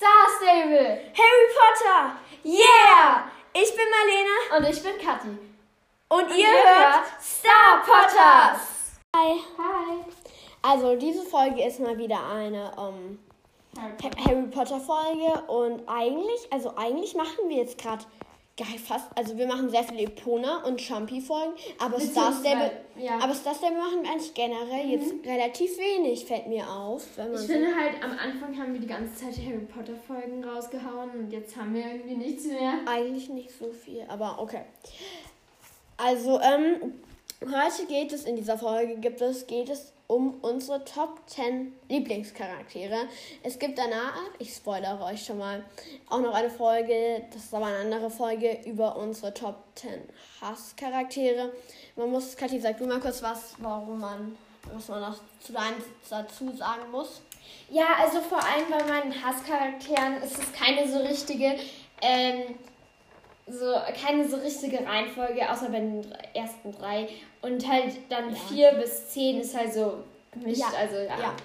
Star Stable. Harry Potter. Yeah! Ich bin Marlene Und ich bin Kathi. und, ihr ihr hört hört Star Potters. Hi. Hi. Also diese Folge ist mal wieder eine ähm, Ha- Harry Potter Folge und eigentlich, also eigentlich machen wir jetzt gerade fast, also wir machen sehr viele Epona und Champi Folgen, aber Star Stable, ja. Mhm. aber Star Stable machen wir eigentlich generell jetzt relativ wenig, fällt mir auf, Ich finde halt, am Anfang haben wir die ganze Zeit Harry Potter Folgen rausgehauen und jetzt haben wir irgendwie nichts mehr. Eigentlich nicht so viel, aber okay. Also, ähm, heute geht es in dieser Folge, gibt es, geht es um unsere Top 10 Lieblingscharaktere. Es gibt danach, ich spoilere euch schon mal, auch noch eine Folge, das ist aber eine andere Folge, über unsere Top 10 Hasscharaktere. Man muss, Kathi, sag du mal kurz was, warum man, was man noch zu deinem dazu sagen muss. Ja, also vor allem bei meinen Hasscharakteren ist es keine so richtige, ähm, so keine so richtige Reihenfolge, außer bei den ersten drei. Und halt dann Ja. vier bis zehn ist halt so gemischt. Ja, Also ja. Ja.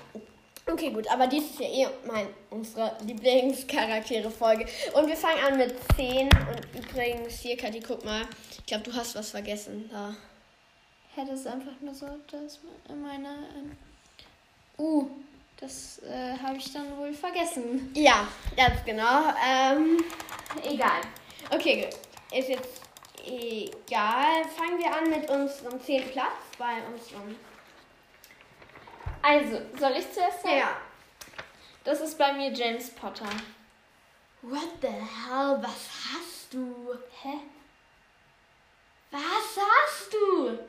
Okay, gut, aber dies ist ja eh mein, unsere Lieblingscharaktere-Folge. Und wir fangen an mit 10. Und übrigens, hier, Kathi, guck mal. Ich glaube, du hast was vergessen. Da. Hätte es einfach nur so, dass meine. Ähm, uh, das äh, habe ich dann wohl vergessen. Ja, ganz genau. Ähm, Egal. okay, gut. Ist jetzt egal. Fangen wir an mit unserem 10. Platz bei unserem. Also, soll ich zuerst sagen? Ja. Das ist bei mir James Potter. What the hell? Was hast du? Hä? Was hast du?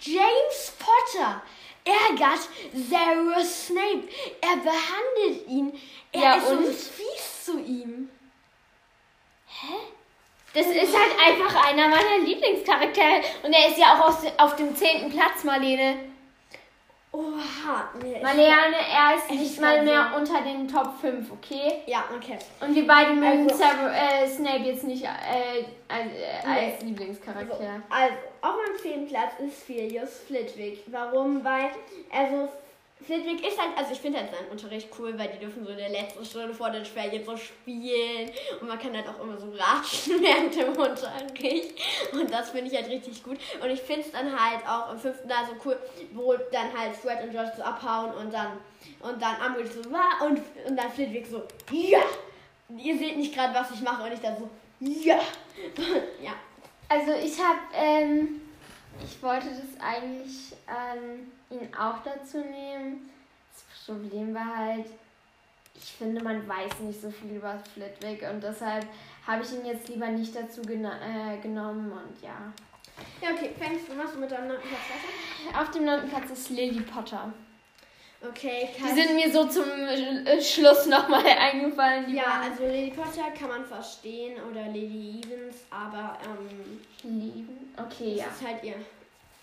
James Potter ärgert Severus Snape. Er behandelt ihn. Er Ja, ist so und? fies zu ihm. Hä? Das ist halt einfach einer meiner Lieblingscharaktere. Und er ist ja auch aus, auf dem zehnten Platz, Marlene. Oha. Nee, Marlene, er ist Ich nicht mal mehr so- unter den Top 5, okay? Ja, okay. Und wir beide mögen Also- äh, Snape jetzt nicht äh, als, äh, als Nee. Lieblingscharakter. Also, auf meinem zehnten Platz ist Sirius Flitwick. Warum? Weil, also, Flitwick ist halt, also ich finde halt seinen Unterricht cool, weil die dürfen so in der letzten Stunde vor den Ferien so spielen. Und man kann halt auch immer so ratschen während dem Unterricht. Und das finde ich halt richtig gut. Und ich finde es dann halt auch im fünften da so cool, wo dann halt Fred und George so abhauen und dann und dann Umbridge so, "Wa?" und, und dann Flitwick so, ja, ihr seht nicht gerade, was ich mache. Und ich dann so, ja, ja. Also ich habe, ähm, ich wollte das eigentlich ähm, ihn auch dazu nehmen. Das Problem war halt, ich finde, man weiß nicht so viel über Flitwick und deshalb habe ich ihn jetzt lieber nicht dazu gena äh, genommen und ja. Ja, okay, fängst du, machst du mit deinem neunten Platz weiter? Auf dem neunten Platz ist Lily Potter. Okay, Die kann sind mir so zum Schluss nochmal eingefallen. Die Ja, waren also Lady Potter kann man verstehen oder Lady Evans, aber ähm, lieben. Okay, das ja. ist halt ihr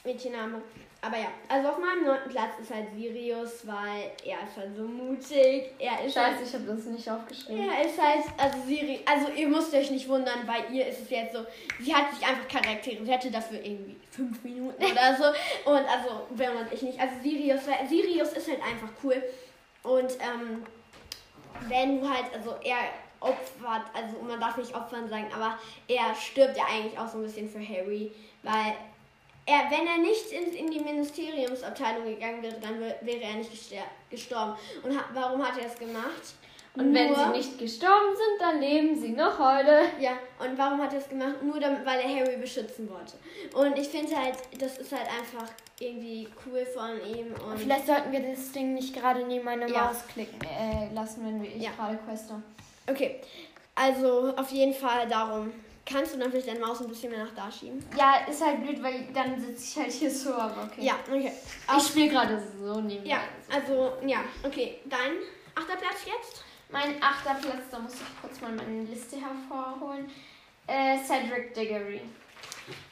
Mädchenname. Aber ja, also auf meinem neunten Platz ist halt Sirius, weil er ist halt so mutig. Er ist Scheiße, halt, ich habe das nicht aufgeschrieben. er ist halt, also Siri, also ihr müsst euch nicht wundern, bei ihr ist es jetzt so, sie hat sich einfach Charaktere, sie hätte dafür irgendwie fünf Minuten oder so. Und also, wenn man ich nicht, also Sirius, weil Sirius ist halt einfach cool. Und ähm, wenn du halt, also er opfert, also man darf nicht opfern sagen, aber er stirbt ja eigentlich auch so ein bisschen für Harry, weil er, wenn er nicht in, in die Ministeriumsabteilung gegangen wäre, dann wär, wäre er nicht gestorben. Und ha, warum hat er es gemacht? Und wenn Nur- sie nicht gestorben sind, dann leben sie noch heute. Ja, und warum hat er es gemacht? Nur damit, weil er Harry beschützen wollte. Und ich finde halt, das ist halt einfach irgendwie cool von ihm. Und Vielleicht sollten wir das Ding nicht gerade neben meine Ja. Maus klicken äh, lassen, wenn wir ich Ja. gerade queste. okay, also auf jeden Fall darum. Kannst du dann vielleicht deine Maus ein bisschen mehr nach da schieben? Ja, ist halt blöd, weil dann sitze ich halt hier so, aber okay. Ja, okay. Ich spiele gerade so nebenbei. Ja, also, ja, okay. Dein achter Platz jetzt? Mein achter Platz, da muss ich kurz mal meine Liste hervorholen. Äh, Cedric Diggory.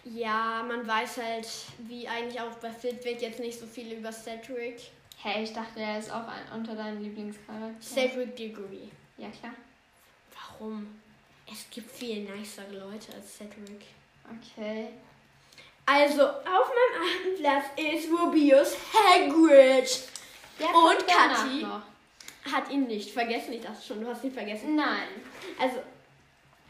Ja, man weiß halt, wie eigentlich auch bei Flitwick jetzt nicht so viel über Cedric. Hey, ich dachte, er ist auch ein, unter deinen Lieblingscharakter. Cedric Diggory. Ja, klar. Warum? Es gibt viel nicere Leute als Cedric. Okay. Also, auf meinem achten Platz ist Rubius Hagrid. Der Und Kathi? hat ihn nicht vergessen. Ich dachte schon, du hast ihn vergessen. Nein, Also,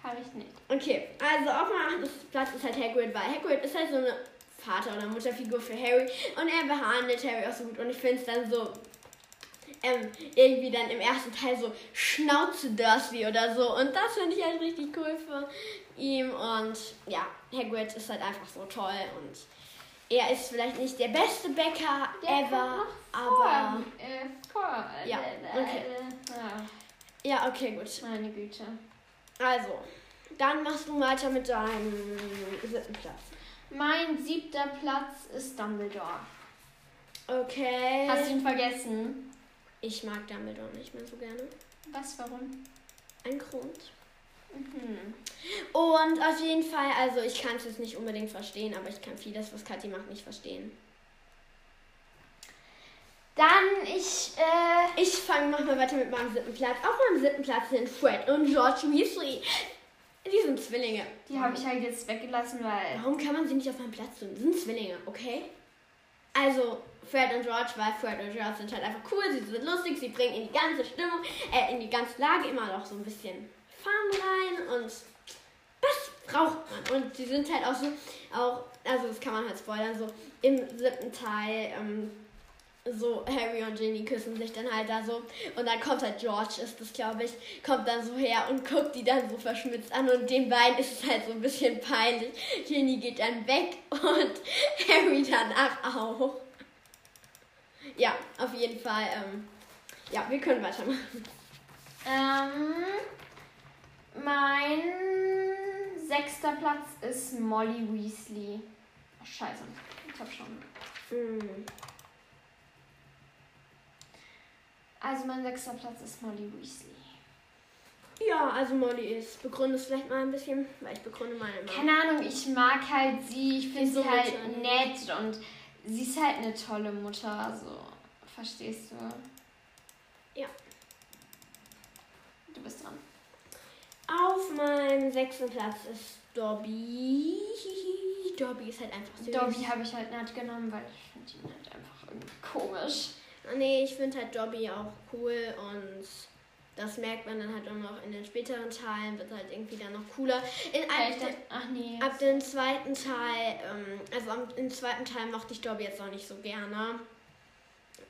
habe ich nicht. okay. Also auf meinem achten Platz ist halt Hagrid, weil Hagrid ist halt so eine Vater- oder Mutterfigur für Harry und er behandelt Harry auch so gut und ich finde es dann so ähm, irgendwie dann im ersten Teil so Schnauze Dursley oder so und das finde ich halt richtig cool für ihn und ja, Hagrid ist halt einfach so toll und er ist vielleicht nicht der beste Bäcker Der ever, aber vor, äh, vor, Ja, äh, okay. äh, ja, ja, okay, gut. meine Güte. Also, dann machst du weiter mit deinem siebten Platz. Mein siebter Platz ist Dumbledore. Okay. Hast du ihn vergessen? Ich mag Dumbledore nicht mehr so gerne. Was, warum? Ein Grund. Mhm. Und auf jeden Fall, also ich kann es jetzt nicht unbedingt verstehen, aber ich kann vieles, was Kathi macht, nicht verstehen. Dann ich, äh, Ich fange nochmal weiter mit meinem siebten Platz. Auf meinem siebten Platz sind Fred und George Weasley. Die sind Zwillinge. die habe ich halt jetzt weggelassen, weil Warum kann man sie nicht auf meinem Platz tun? Die sind Zwillinge, okay? Also, Fred und George, weil Fred und George sind halt einfach cool, sie sind lustig, sie bringen in die ganze Stimmung, äh, in die ganze Lage immer noch so ein bisschen Fun rein und das braucht man. Und sie sind halt auch so, auch, also das kann man halt spoilern, so im siebten Teil, ähm, so Harry und Ginny küssen sich dann halt da so und dann kommt halt George, ist das glaube ich, kommt dann so her und guckt die dann so verschmitzt an und den beiden ist es halt so ein bisschen peinlich. Ginny geht dann weg und Harry danach auch. Ja, auf jeden Fall, ähm, ja, wir können weitermachen. ähm, mein sechster Platz ist Molly Weasley. Ach, scheiße, ich hab schon. Hm. Also mein sechster Platz ist Molly Weasley. Ja, also Molly ist, begründe es vielleicht mal ein bisschen, weil ich begründe meine immer. Keine Ahnung, ich mag halt sie, ich finde so sie halt Mutter, ne? nett und sie ist halt eine tolle Mutter, also verstehst du? Ja. Du bist dran. Auf meinem sechsten Platz ist Dobby. Dobby ist halt einfach süß. Dobby habe ich halt nicht genommen, weil ich finde ihn halt einfach irgendwie komisch. Nee, ich finde halt Dobby auch cool und das merkt man dann halt auch noch in den späteren Teilen, wird halt irgendwie dann noch cooler. In ab, ach nee. ab dem zweiten Teil, ähm, also am, im zweiten Teil mochte ich Dobby jetzt noch nicht so gerne.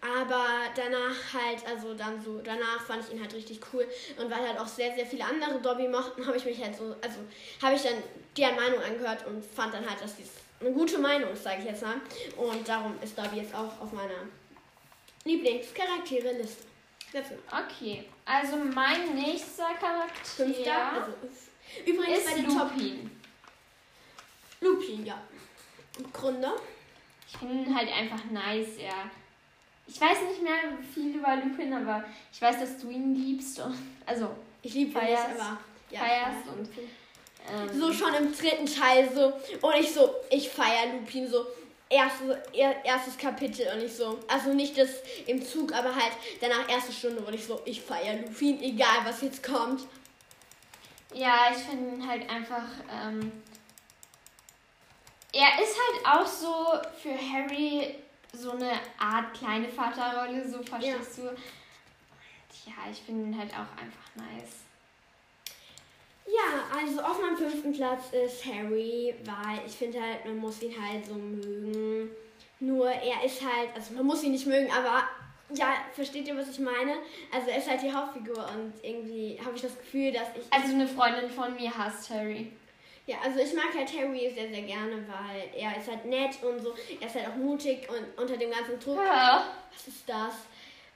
Aber danach halt, also dann so, danach fand ich ihn halt richtig cool. Und weil halt auch sehr, sehr viele andere Dobby mochten, habe ich mich halt so, also habe ich dann deren Meinung angehört und fand dann halt, dass dies eine gute Meinung ist, sage ich jetzt mal. Und darum ist Dobby jetzt auch auf meiner Lieblingscharaktere-Liste. Jetzt noch. Okay, also mein nächster Charakter Fünfter. Also, f- übrigens ist bei den Top Lupin. Lupin, ja. Gründer. Ich finde ihn halt einfach nice, ja. Ich weiß nicht mehr viel über Lupin, aber ich weiß, dass du ihn liebst. Und, also, Ich liebe ihn aber. Ja, feierst feier und- ähm, So schon im dritten Teil so. Und ich so, ich feiere Lupin so. Erste, er, erstes Kapitel und ich so, also nicht das im Zug, aber halt danach erste Stunde wurde ich so, ich feiere Lupin, egal was jetzt kommt. Ja, ich finde ihn halt einfach. Ähm, er ist halt auch so für Harry so eine Art kleine Vaterrolle, so verstehst du? Und ja, ich finde ihn halt auch einfach nice. Ja, also auf meinem fünften Platz ist Harry, weil ich finde halt, man muss ihn halt so mögen. Nur er ist halt, also man muss ihn nicht mögen, aber ja, versteht ihr, was ich meine? Also er ist halt die Hauptfigur und irgendwie habe ich das Gefühl, dass ich. Also eine Freundin von mir hasst Harry. Ja, also ich mag halt Harry sehr, sehr gerne, weil er ist halt nett und so. Er ist halt auch mutig und unter dem ganzen Druck. Ja. Was ist das?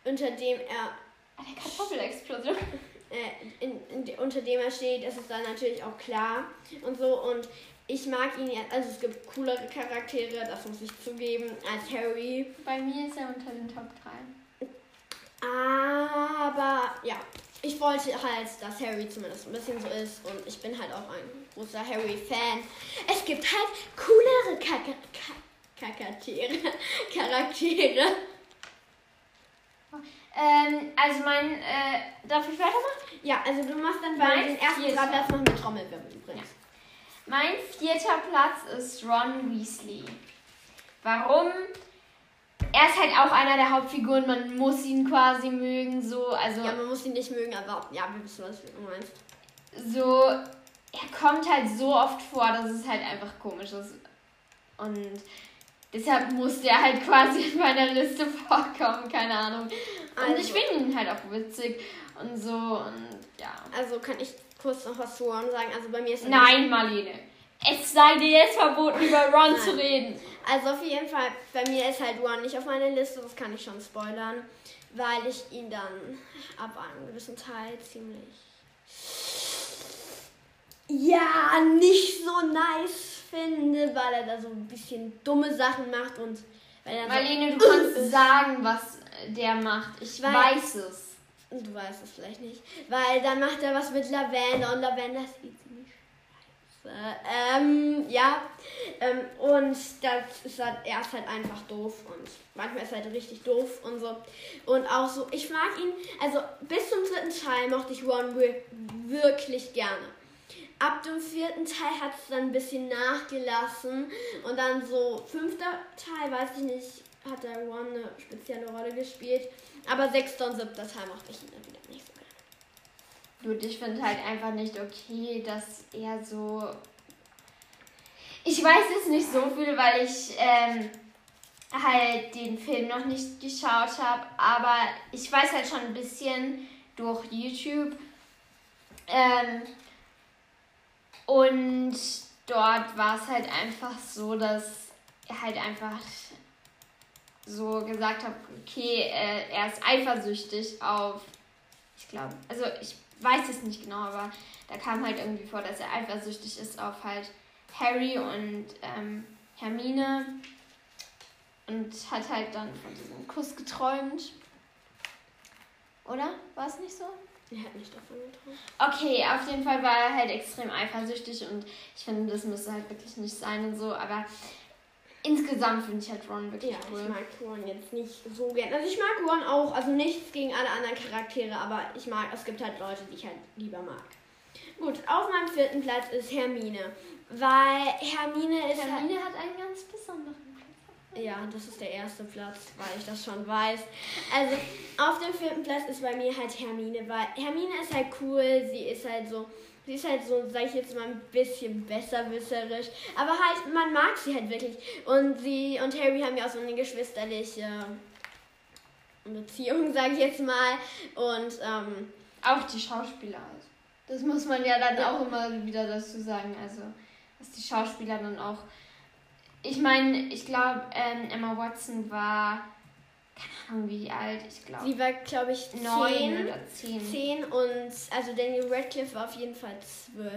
Unter dem er Eine Kartoffelexplosion. äh, in, in, unter dem er steht, ist es dann natürlich auch klar und so. Und ich mag ihn ja, also es gibt coolere Charaktere, das muss ich zugeben, als Harry. Bei mir ist er unter den Top 3. Aber ja, ich wollte halt, dass Harry zumindest ein bisschen so ist und ich bin halt auch ein großer Harry-Fan. Es gibt halt coolere Charaktere. Charaktere. Ähm, also mein, äh, darf ich weitermachen? Ja, also du machst dann bei Mein den ersten drei Platz noch mit Trommelwirbel übrigens. Mein vierter Platz ist Ron Weasley. Warum? er ist halt auch einer der Hauptfiguren, man muss ihn quasi mögen, so, also. Ja, man muss ihn nicht mögen, aber ja, wir wissen, was du meinst. So, er kommt halt so oft vor, dass es halt einfach komisch ist. Und deshalb musste er halt quasi in meiner Liste vorkommen, keine Ahnung. Und Also- ich finde ihn halt auch witzig und so und ja. Also kann ich kurz noch was zu Ron sagen. Also bei mir ist Nein, Marlene. Es sei dir jetzt verboten, über Ron Nein. zu reden. Also auf jeden Fall, bei mir ist halt Ron nicht auf meiner Liste, das kann ich schon spoilern, weil ich ihn dann ab einem gewissen Teil ziemlich ja nicht so nice finde, weil er da so ein bisschen dumme Sachen macht und weil er Marlene, du so kannst sagen, was der macht. Ich weiß. weiß es. Du weißt es vielleicht nicht. Weil dann macht er was mit Lavender und Lavender sieht ziemlich scheiße. Ähm, ja. Ähm, und das ist halt, er ist halt einfach doof und manchmal ist er halt richtig doof und so. Und auch so, ich mag ihn, also bis zum dritten Teil mochte ich Ron wir- wirklich gerne. Ab dem vierten Teil hat es dann ein bisschen nachgelassen und dann so fünfter Teil, weiß ich nicht, hat der Ron eine spezielle Rolle gespielt. Aber sechster und siebter Teil mochte ich ihn dann wieder nicht so gerne. Gut, ich finde halt einfach nicht okay, dass er so. Ich weiß es nicht so viel, weil ich ähm, halt den Film noch nicht geschaut habe, aber ich weiß halt schon ein bisschen durch YouTube. Ähm, und dort war es halt einfach so, dass halt einfach so gesagt hat, okay, äh, er ist eifersüchtig auf, ich glaube, also ich weiß es nicht genau, aber da kam halt irgendwie vor, dass er eifersüchtig ist auf halt Harry und ähm, Hermine und hat halt dann von diesem Kuss geträumt. Oder? War es nicht so? Er hat nicht davon getraut. Okay, auf jeden Fall war er halt extrem eifersüchtig und ich finde, das müsste halt wirklich nicht sein und so, aber insgesamt finde ich halt Ron wirklich Ja, cool. ich mag Ron jetzt nicht so gern. Also ich mag Ron auch, also nichts gegen alle anderen Charaktere, aber ich mag, es gibt halt Leute, die ich halt lieber mag. Gut, auf meinem vierten Platz ist Hermine. Weil Hermine ist halt, Hermine hat einen ganz besonderen Platz. Ja, das ist der erste Platz, weil ich das schon weiß. Also, auf dem vierten Platz ist bei mir halt Hermine, weil Hermine ist halt cool, sie ist halt so, sie ist halt so, sag ich jetzt mal, ein bisschen besserwisserisch. Aber halt, man mag sie halt wirklich. Und sie und Harry haben ja auch so eine geschwisterliche Beziehung, sag ich jetzt mal. Und, ähm, Auch die Schauspieler halt. Das muss man ja dann Ja. auch immer wieder dazu sagen. Also, dass die Schauspieler dann auch. Ich meine, ich glaube, ähm, Emma Watson war. Keine Ahnung, wie alt. Ich glaube. sie war, glaube ich, Neun zehn. oder zehn. 10 und, also Daniel Radcliffe war auf jeden Fall 12.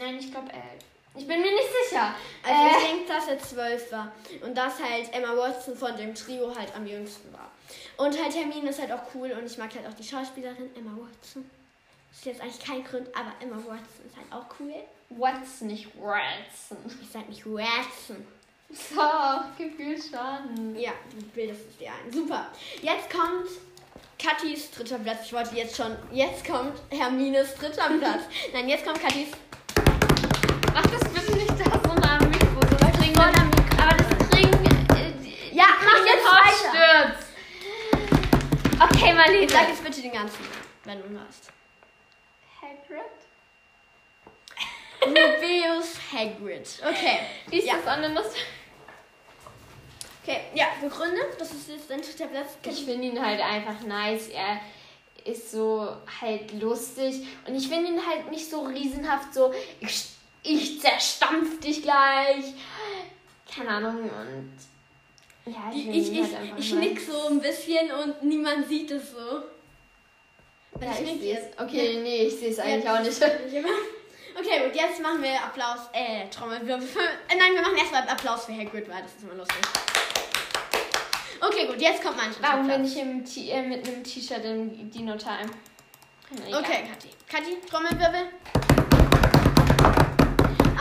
Nein, ich glaube elf. Ich bin mir nicht sicher. Also Äh. ich denke, dass er zwölf war. Und dass halt Emma Watson von dem Trio halt am jüngsten war. Und halt Hermine ist halt auch cool und ich mag halt auch die Schauspielerin Emma Watson. Ist jetzt eigentlich kein Grund, aber Emma Watson ist halt auch cool. Watson, nicht Watson. Ich sag nicht Watson. So, gefühlt schon. Ja, du bildest es dir ein. Super. Jetzt kommt Kathis dritter Platz. Ich wollte jetzt schon. Jetzt kommt Hermines dritter Platz. Nein, jetzt kommt Kathis. Mach das bitte nicht da so nah am Mikro. Das Trinken, aber das Trinken. Äh, Ja, mach jetzt weiter. stürzt. Okay, Marlene. Sag jetzt bitte den ganzen, wenn du hast. Hagrid? Rubeus Hagrid. Okay. Wie ist Ja. das anderes? Okay, ja, Begründe. Das ist jetzt dein dritter Platz. Ich finde ihn halt einfach nice. Er ist so halt lustig. Und ich finde ihn halt nicht so riesenhaft so, ich, ich zerstampf dich gleich. Keine Ahnung. Und ja, ich, Ich, ich, ich, halt ich nick so ein bisschen und niemand sieht es so. Weil Ja, ich nick sehe es. Okay, nee, ich sehe es eigentlich Ja, auch nicht. Okay, gut, jetzt machen wir Applaus. Äh, Trommelwirbel. für- Äh, nein, wir machen erstmal Applaus für Hagrid, weil das ist immer lustig. Okay, gut, jetzt kommt mein dritter Warum bin ich im T äh, mit einem T-Shirt im Dino-Time? Egal. Okay, Kathi. Kathi, Trommelwirbel.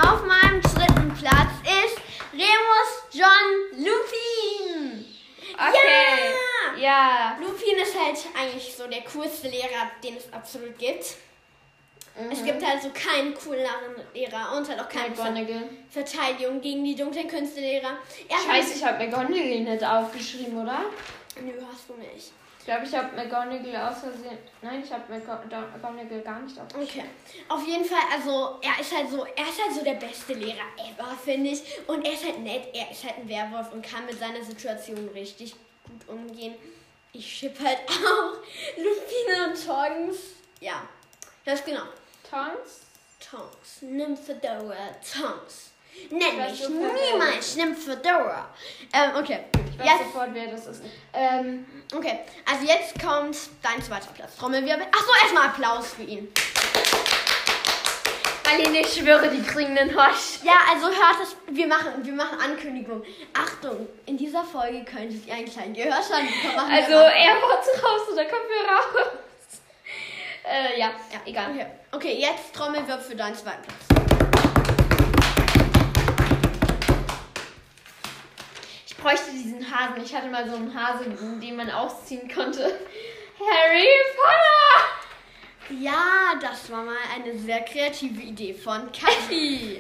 Auf meinem dritten Platz ist Remus John Lupin. Okay. Ja! Ja. Lupin ist halt eigentlich so der coolste Lehrer, den es absolut gibt. Es gibt halt so keinen cooleren Lehrer und halt auch keinen McGonagall. Verteidigung gegen die dunklen Künstelehrer. Er Scheiße, ich habe McGonagall nicht aufgeschrieben, oder? Nö, hast du nicht. Ich glaube, ich habe McGonagall aus Versehen. Nein, ich habe McGonagall gar nicht aufgeschrieben. Okay. Auf jeden Fall, also er ist halt so, er ist halt so der beste Lehrer ever, finde ich. Und er ist halt nett, er ist halt ein Werwolf und kann mit seiner Situation richtig gut umgehen. Ich schipp halt auch Lupine und Tongs. Ja, ganz genau. Tongs? Tongs, Nymphadora, Tongs. Nenn mich sofort, niemals Nymphadora. Ähm, okay. Ich weiß Jetzt, sofort, wer das ist. Ähm, okay, also jetzt kommt dein zweiter Platz. Trommelwirbel. Achso, erstmal Applaus für ihn. Aline, ich schwöre, die kriegen einen Hosch. Ja, also hört es, wir machen, wir machen Ankündigung. Achtung, in dieser Folge könntet ihr einen kleinen Gehörschaden bekommen. Also. AirPods raus oder Kopfhörer raus. Äh, ja, ja, egal. Okay. okay, jetzt Trommelwirbel für deinen zweiten Platz. Ich bräuchte diesen Hasen. Ich hatte mal so einen Hasen, den man ausziehen konnte. Harry Potter! Ja, das war mal eine sehr kreative Idee von Kathi.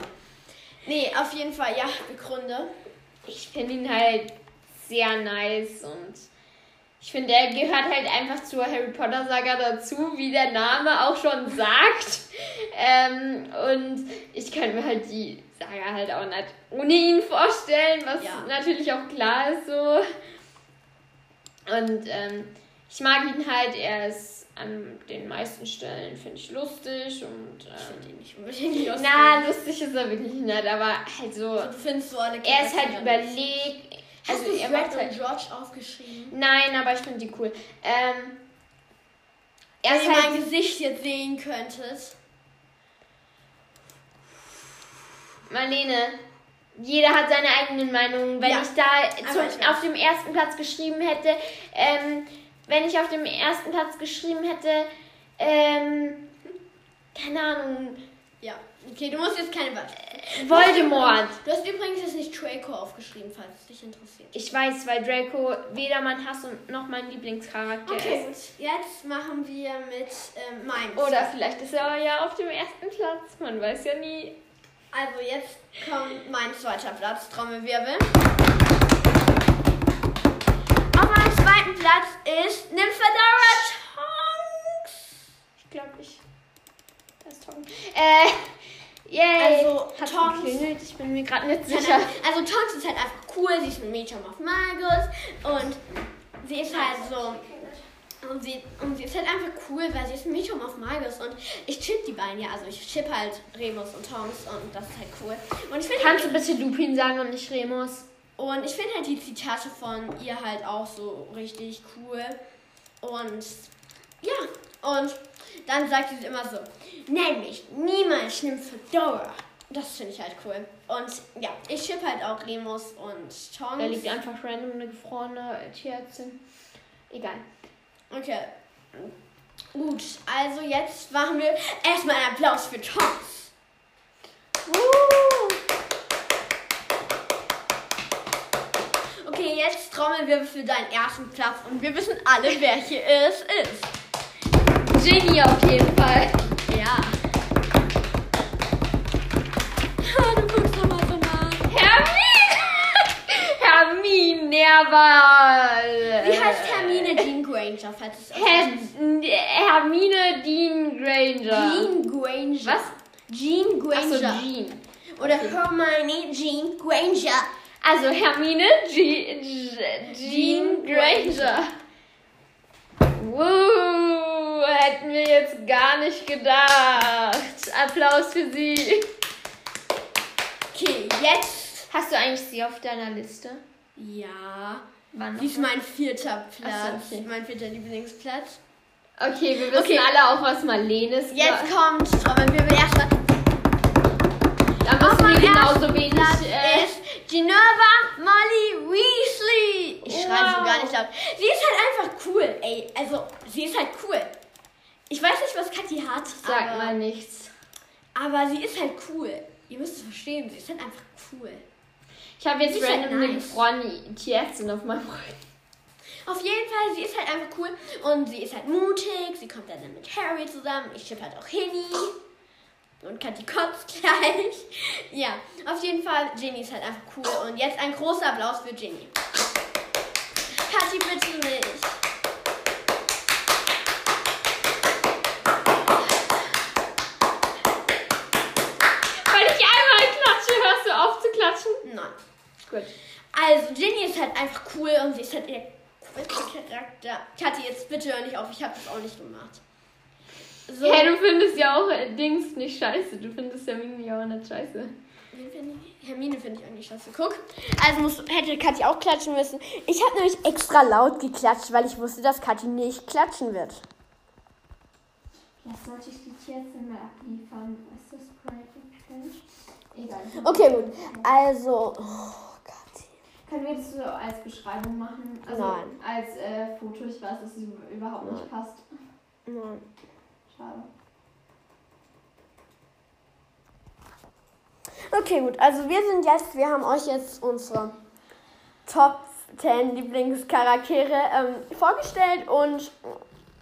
nee, auf jeden Fall, ja, Begründe. Ich finde ihn halt sehr nice und ich finde, er gehört halt einfach zur Harry Potter Saga dazu, wie der Name auch schon sagt. Ähm, und ich kann mir halt die Saga halt auch nicht ohne ihn vorstellen, was Ja. natürlich auch klar ist so. Und ähm, ich mag ihn halt, er ist an den meisten Stellen, finde ich, lustig und Ich ähm, finde ihn nicht unbedingt lustig. na, lustig ist er wirklich nicht, aber halt so, du findest so alle er ist halt überlegt. Hast Also du Fred und George aufgeschrieben? Nein, aber ich finde die cool. Ähm, er Wenn ihr halt. mein Gesicht jetzt sehen könntet. Marlene, jeder hat seine eigenen Meinungen. Wenn Ja, ich da zum, ich auf dem ersten Platz geschrieben hätte, ähm, wenn ich auf dem ersten Platz geschrieben hätte, ähm, keine Ahnung, Ja. Okay, du musst jetzt keine Beispiele. Voldemort. Du hast übrigens jetzt nicht Draco aufgeschrieben, falls es dich interessiert. Ich weiß, weil Draco weder mein Hass und noch mein Lieblingscharakter Okay, ist. gut. Jetzt machen wir mit ähm, meinem. Oder vielleicht ist er ja auf dem ersten Platz. Man weiß ja nie. Also jetzt kommt mein zweiter Platz, Trommelwirbel. Auf meinem zweiten Platz ist Nymphadora Tonks. Ich glaube, ich. Das ist Tom. Äh. Yay. Also, Hat Tonks- geklingelt? Ich bin mir gerade nicht sicher. Also Tonks ist halt einfach cool, sie ist ein Mädchen auf Magus und sie ist halt so. Und sie, und sie ist halt einfach cool, weil sie ist ein Medium auf Magus und ich chip die beiden ja. Also ich chip halt Remus und Tonks und das ist halt cool. Und ich Kannst halt, du bitte Lupin sagen und nicht Remus? und ich finde halt die Zitate von ihr halt auch so richtig cool. Und ja, und dann sagt sie immer so, nenn mich niemals Nymphadora. Das finde ich halt cool. Und ja, ich chip halt auch Remus und Tonks. Da liegt einfach random eine gefrorene Tierärztin. Egal. Okay. Gut, also jetzt machen wir erstmal einen Applaus für Tonks. Okay, jetzt trommeln wir für deinen ersten Platz und wir wissen alle, wer hier es ist. Ginny auf jeden Fall. Ja. Ah, du guckst doch mal so nah. Hermine! Hermine Nerval! Wie heißt Hermine Dean Granger, falls es Her Hermine Dean Granger. Jean Granger. Was? Jean Achso, Granger. Jean. Oder Hermione Jean Granger. Also Hermine Jean, Jean Granger. Woo, hätten wir jetzt gar nicht gedacht. Applaus für sie. Okay, jetzt. Hast du eigentlich sie auf deiner Liste? Ja. Wann Sie ist mein vierter Platz. So, okay. Mein vierter Lieblingsplatz. Okay, wir wissen Okay. alle auch, was Marlene ist. Jetzt kommt Trommelwirbel erstmal. da müssen wir genauso wenig. Platz Äh, ist Geneva Molly Weasley. Ich schreibe Wow. so gar nicht laut. Sie ist halt einfach cool, ey. Also, sie ist halt cool. Ich weiß nicht, was Kathi hat, sag aber, mal nichts. aber sie ist halt cool. Ihr müsst es verstehen, sie ist halt einfach cool. Ich habe jetzt Die halt random eine nice. gefrorene Tierärztin auf meinem Rücken. Auf jeden Fall, sie ist halt einfach cool und sie ist halt mutig. Sie kommt dann mit Harry zusammen. Ich schipp halt auch Hinny. Und Kathi kotzt gleich. Ja, auf jeden Fall, Ginny ist halt einfach cool. Und jetzt ein großer Applaus für Ginny. Kathi, bitte nicht. Weil ich einmal klatsche, hörst du auf zu klatschen? Nein. Gut. Also, Ginny ist halt einfach cool und sie ist halt ihr coolster Charakter. Kathi, jetzt bitte hör nicht auf, ich habe das auch nicht gemacht. So. Hey, du findest ja auch äh, Dings nicht scheiße. Du findest ja Mimi auch nicht scheiße. Find Hermine finde ich eigentlich scheiße. Guck. Also muss, hätte Kathi auch klatschen müssen. Ich habe nämlich extra laut geklatscht, weil ich wusste, dass Kathi nicht klatschen wird. Jetzt sollte ich die Tierze mal abliefern. Ist das Private Egal. Okay, gut. Also. Oh. Können wir das so als Beschreibung machen? Also Nein. als äh, Foto. Ich weiß, dass es überhaupt nicht passt. Nein. Schade. Okay, gut. Also wir sind jetzt, wir haben euch jetzt unsere Top 10 Lieblingscharaktere ähm, vorgestellt und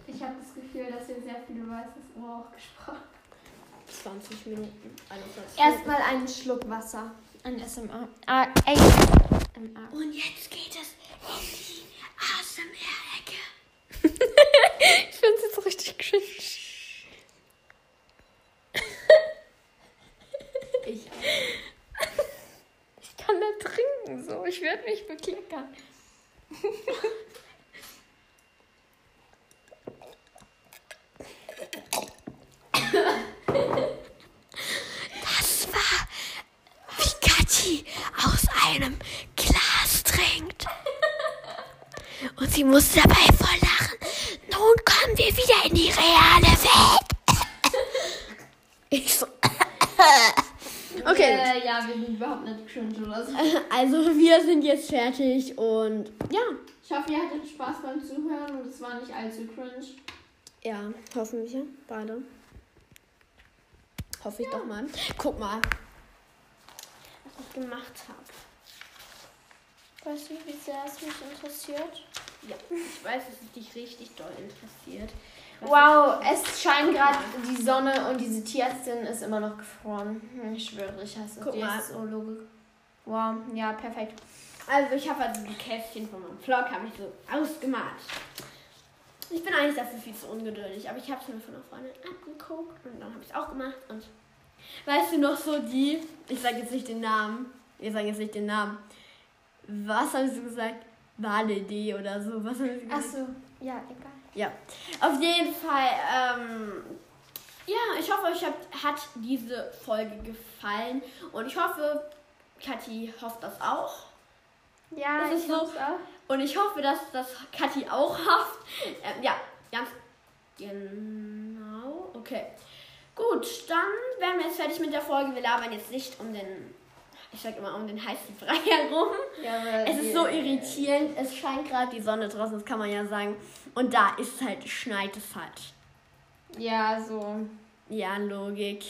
Ich habe das Gefühl, dass ihr sehr viel über weißes Ohr auch gesprochen 20 Minuten. 21 Erstmal einen Schluck Wasser. Ein SMR. Ah, ASMR. Und jetzt geht es in die ASMR-Ecke. Ich finde es jetzt richtig cringe. Ich. Ich kann nicht trinken so. Ich werde mich bekleckern. Das war, Kathi aus einem Glas trinkt. Und sie musste dabei voll lachen. Nun kommen wir wieder in die reale Welt. Ich so. Okay. Äh, ja, wir sind überhaupt nicht cringe oder so. Also wir sind jetzt fertig und ja. Ich hoffe, ihr hattet Spaß beim Zuhören und es war nicht allzu cringe. Ja, hoffen wir beide. Hoffe ich doch mal. Guck mal, gemacht habe. Weißt du, wie sehr es mich interessiert? Ja, ich weiß, dass es dich richtig doll interessiert. Wow, es scheint gerade die Sonne und diese Tierärztin ist immer noch gefroren. Hm, Ich schwöre, ich hasse Guck die mal. Zoologik. Wow, ja, perfekt. Also ich habe also die Kästchen von meinem Vlog habe ich so ausgemalt. Ich bin eigentlich dafür viel zu ungeduldig, aber ich habe es mir von einer Freundin abgeguckt und dann habe ich es auch gemacht und weißt du noch so die, ich sage jetzt nicht den Namen, ihr sagt jetzt nicht den Namen. Was haben sie gesagt? Wale-D oder so. Was haben sie gesagt? Achso, ja, egal. Ja, auf jeden Fall. Ähm, ja, ich hoffe, euch hat, hat diese Folge gefallen. Und ich hoffe, Kathi hofft das auch. Ja, Das ich so- hoff's auch. Und ich hoffe, dass das Kathi auch hofft. Ähm, ja, ganz genau. Okay. Gut, dann wären wir jetzt fertig mit der Folge. Wir labern jetzt nicht um den, ich sag immer, um den heißen Brei herum. Ja, Es ist so irritierend. Es scheint gerade die Sonne draußen, das kann man ja sagen. Und da ist halt, schneit es halt. Ja, so. Ja, Logik.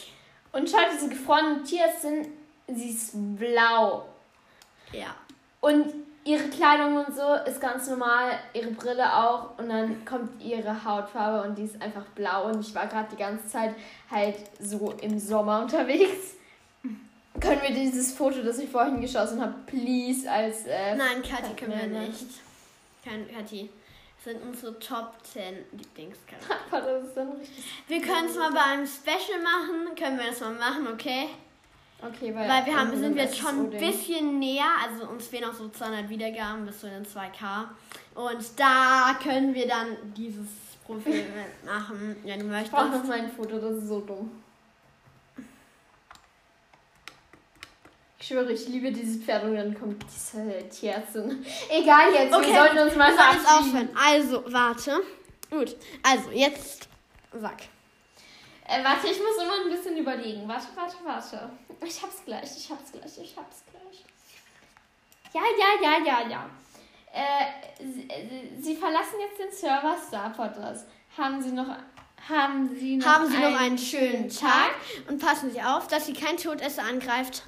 Und schaut, diese gefrorene Tierärztin, sie ist blau. Ja. Und ihre Kleidung und so ist ganz normal, ihre Brille auch. Und dann kommt ihre Hautfarbe und die ist einfach blau. Und ich war gerade die ganze Zeit halt so im Sommer unterwegs. Können wir dieses Foto, das ich vorhin geschossen habe, please als. Äh, Nein, Kathi können wir nicht. Kein Kathi. Das sind unsere Top 10 Lieblingscharaktere. Wir können es mal bei einem Special machen. Können wir das mal machen, okay? Okay, weil. Weil wir haben, sind jetzt schon ein bisschen näher. Also uns fehlen noch so 200 Wiedergaben bis zu den 2K. Und da können wir dann dieses Profil machen, wenn du Ich brauche noch mal ein Foto, das ist so dumm. Ich schwöre, ich liebe dieses Pferd und dann kommt diese Tierärztin. Egal jetzt, Okay, wir sollten uns mal Wir verabschieden. Also, warte. Gut. Also, jetzt sag. Äh, warte, ich muss immer ein bisschen überlegen. Warte, warte, warte. Ich hab's gleich, ich hab's gleich, ich hab's gleich. Ja, ja, ja, ja, ja. Äh, sie, sie- sie verlassen jetzt den Server Starpotters. Haben Sie noch, haben Sie noch, Haben Sie noch einen schönen Tag und passen Sie auf, dass Sie kein Todesser angreift.